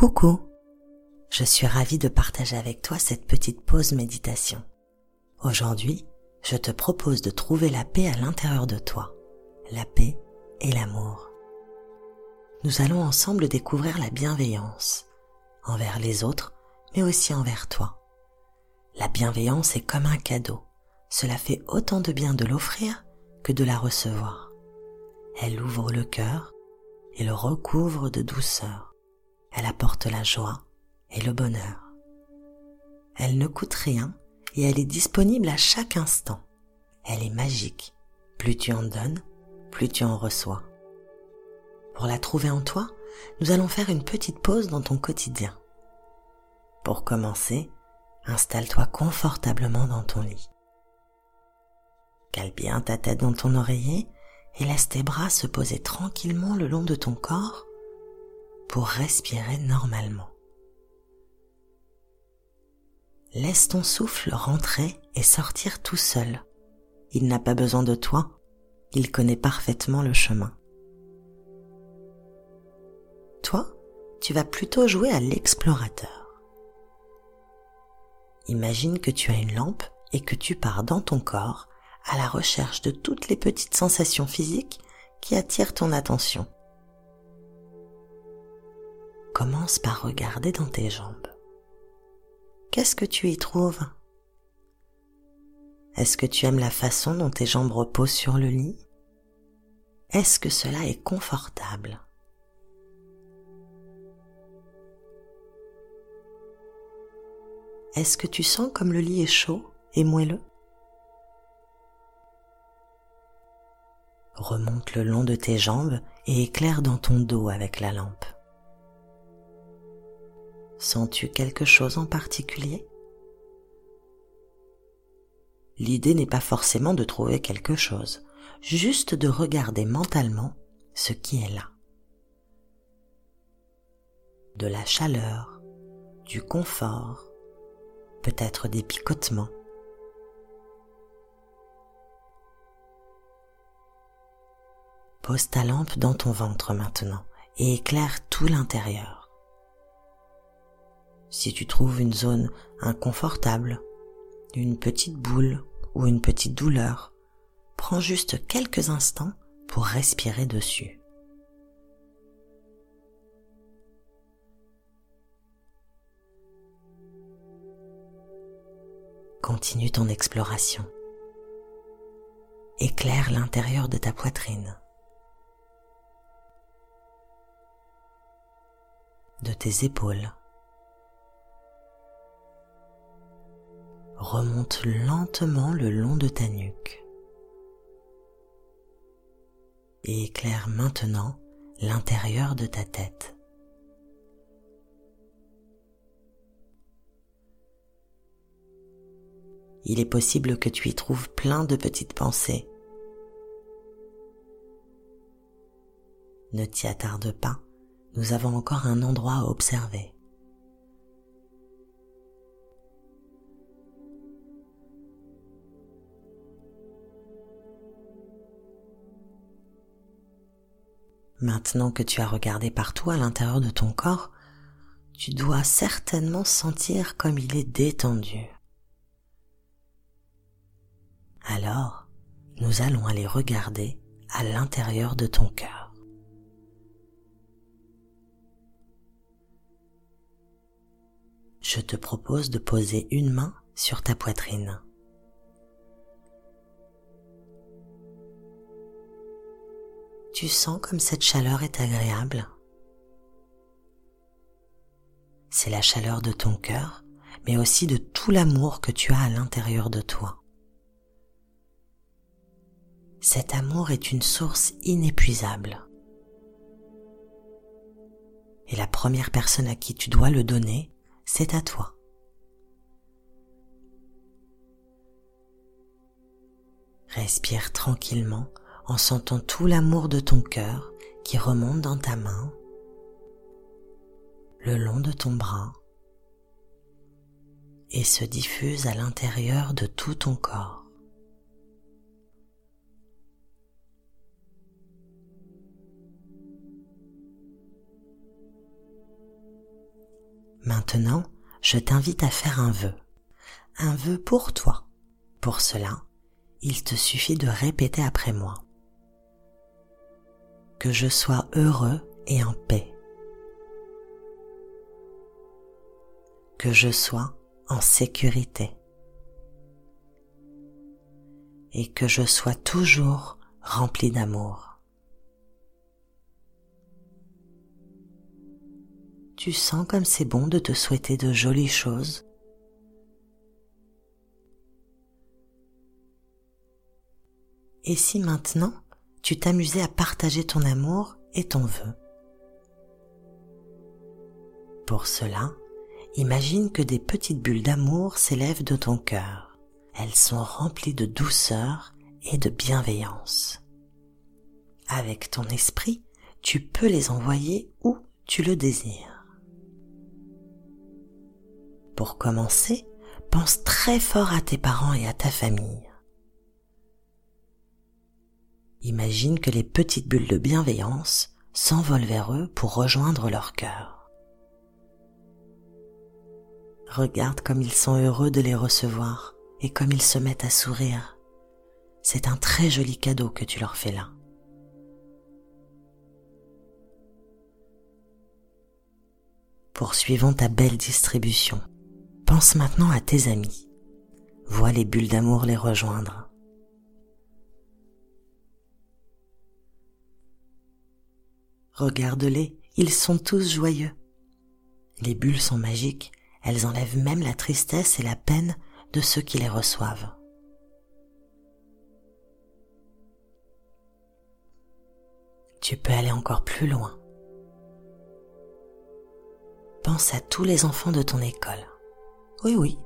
Coucou, je suis ravie de partager avec toi cette petite pause méditation. Aujourd'hui, je te propose de trouver la paix à l'intérieur de toi, la paix et l'amour. Nous allons ensemble découvrir la bienveillance envers les autres, mais aussi envers toi. La bienveillance est comme un cadeau. Cela fait autant de bien de l'offrir que de la recevoir. Elle ouvre le cœur et le recouvre de douceur. Elle apporte la joie et le bonheur. Elle ne coûte rien et elle est disponible à chaque instant. Elle est magique. Plus tu en donnes, plus tu en reçois. Pour la trouver en toi, nous allons faire une petite pause dans ton quotidien. Pour commencer, installe-toi confortablement dans ton lit. Cale bien ta tête dans ton oreiller et laisse tes bras se poser tranquillement le long de ton corps pour respirer normalement. Laisse ton souffle rentrer et sortir tout seul. Il n'a pas besoin de toi, il connaît parfaitement le chemin. Toi, tu vas plutôt jouer à l'explorateur. Imagine que tu as une lampe et que tu pars dans ton corps à la recherche de toutes les petites sensations physiques qui attirent ton attention. Commence par regarder dans tes jambes. Qu'est-ce que tu y trouves? Est-ce que tu aimes la façon dont tes jambes reposent sur le lit? Est-ce que cela est confortable? Est-ce que tu sens comme le lit est chaud et moelleux? Remonte le long de tes jambes et éclaire dans ton dos avec la lampe. Sens-tu quelque chose en particulier? L'idée n'est pas forcément de trouver quelque chose, juste de regarder mentalement ce qui est là. De la chaleur, du confort, peut-être des picotements. Pose ta lampe dans ton ventre maintenant et éclaire tout l'intérieur. Si tu trouves une zone inconfortable, une petite boule ou une petite douleur, prends juste quelques instants pour respirer dessus. Continue ton exploration. Éclaire l'intérieur de ta poitrine, de tes épaules, remonte lentement le long de ta nuque et éclaire maintenant l'intérieur de ta tête. Il est possible que tu y trouves plein de petites pensées. Ne t'y attarde pas, nous avons encore un endroit à observer. Maintenant que tu as regardé partout à l'intérieur de ton corps, tu dois certainement sentir comme il est détendu. Alors, nous allons aller regarder à l'intérieur de ton cœur. Je te propose de poser une main sur ta poitrine. Tu sens comme cette chaleur est agréable? C'est la chaleur de ton cœur, mais aussi de tout l'amour que tu as à l'intérieur de toi. Cet amour est une source inépuisable. Et la première personne à qui tu dois le donner, c'est à toi. Respire tranquillement en sentant tout l'amour de ton cœur qui remonte dans ta main, le long de ton bras et se diffuse à l'intérieur de tout ton corps. Maintenant, je t'invite à faire un vœu. Un vœu pour toi. Pour cela, il te suffit de répéter après moi. Que je sois heureux et en paix. Que je sois en sécurité. Et que je sois toujours rempli d'amour. Tu sens comme c'est bon de te souhaiter de jolies choses Et si maintenant tu t'amusais à partager ton amour et ton vœu Pour cela, imagine que des petites bulles d'amour s'élèvent de ton cœur. Elles sont remplies de douceur et de bienveillance. Avec ton esprit, tu peux les envoyer où tu le désires. Pour commencer, pense très fort à tes parents et à ta famille. Imagine que les petites bulles de bienveillance s'envolent vers eux pour rejoindre leur cœur. Regarde comme ils sont heureux de les recevoir et comme ils se mettent à sourire. C'est un très joli cadeau que tu leur fais là. Poursuivons ta belle distribution. Pense maintenant à tes amis. Vois les bulles d'amour les rejoindre. Regarde-les, ils sont tous joyeux. Les bulles sont magiques, elles enlèvent même la tristesse et la peine de ceux qui les reçoivent. Tu peux aller encore plus loin. Pense à tous les enfants de ton école. Oui, oui,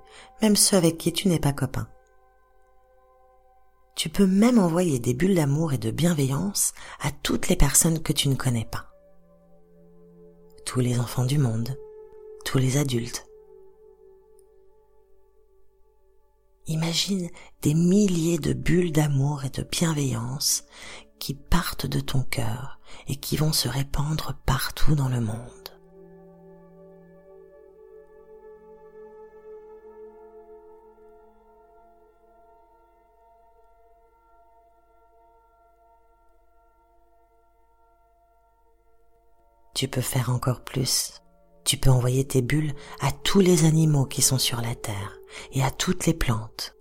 même ceux avec qui tu n'es pas copain. Tu peux même envoyer des bulles d'amour et de bienveillance à toutes les personnes que tu ne connais pas. Tous les enfants du monde, tous les adultes. Imagine des milliers de bulles d'amour et de bienveillance qui partent de ton cœur et qui vont se répandre partout dans le monde. Tu peux faire encore plus. Tu peux envoyer tes bulles à tous les animaux qui sont sur la terre et à toutes les plantes.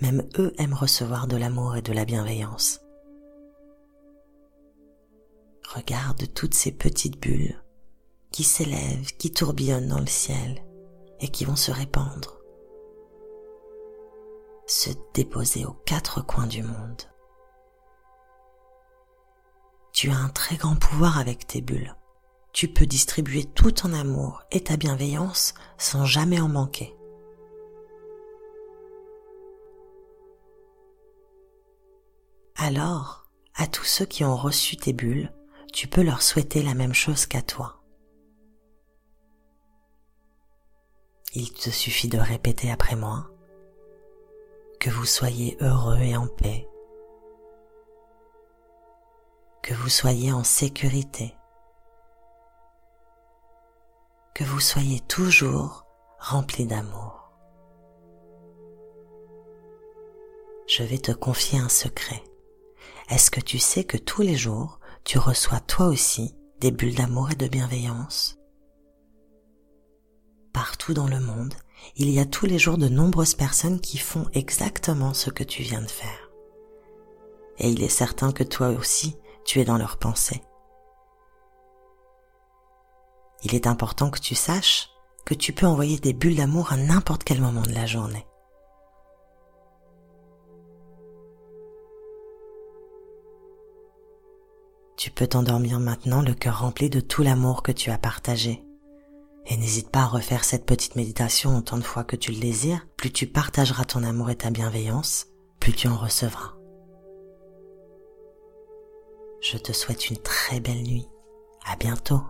Même eux aiment recevoir de l'amour et de la bienveillance. Regarde toutes ces petites bulles qui s'élèvent, qui tourbillonnent dans le ciel et qui vont se répandre, se déposer aux quatre coins du monde. Tu as un très grand pouvoir avec tes bulles. Tu peux distribuer tout ton amour et ta bienveillance sans jamais en manquer. Alors, à tous ceux qui ont reçu tes bulles, tu peux leur souhaiter la même chose qu'à toi. Il te suffit de répéter après moi que vous soyez heureux et en paix que vous soyez en sécurité, que vous soyez toujours rempli d'amour. Je vais te confier un secret. Est-ce que tu sais que tous les jours, tu reçois toi aussi des bulles d'amour et de bienveillance? Partout dans le monde, il y a tous les jours de nombreuses personnes qui font exactement ce que tu viens de faire. Et il est certain que toi aussi, tu es dans leurs pensées. Il est important que tu saches que tu peux envoyer des bulles d'amour à n'importe quel moment de la journée. Tu peux t'endormir maintenant le cœur rempli de tout l'amour que tu as partagé. Et n'hésite pas à refaire cette petite méditation autant de fois que tu le désires. Plus tu partageras ton amour et ta bienveillance, plus tu en recevras. Je te souhaite une très belle nuit. À bientôt.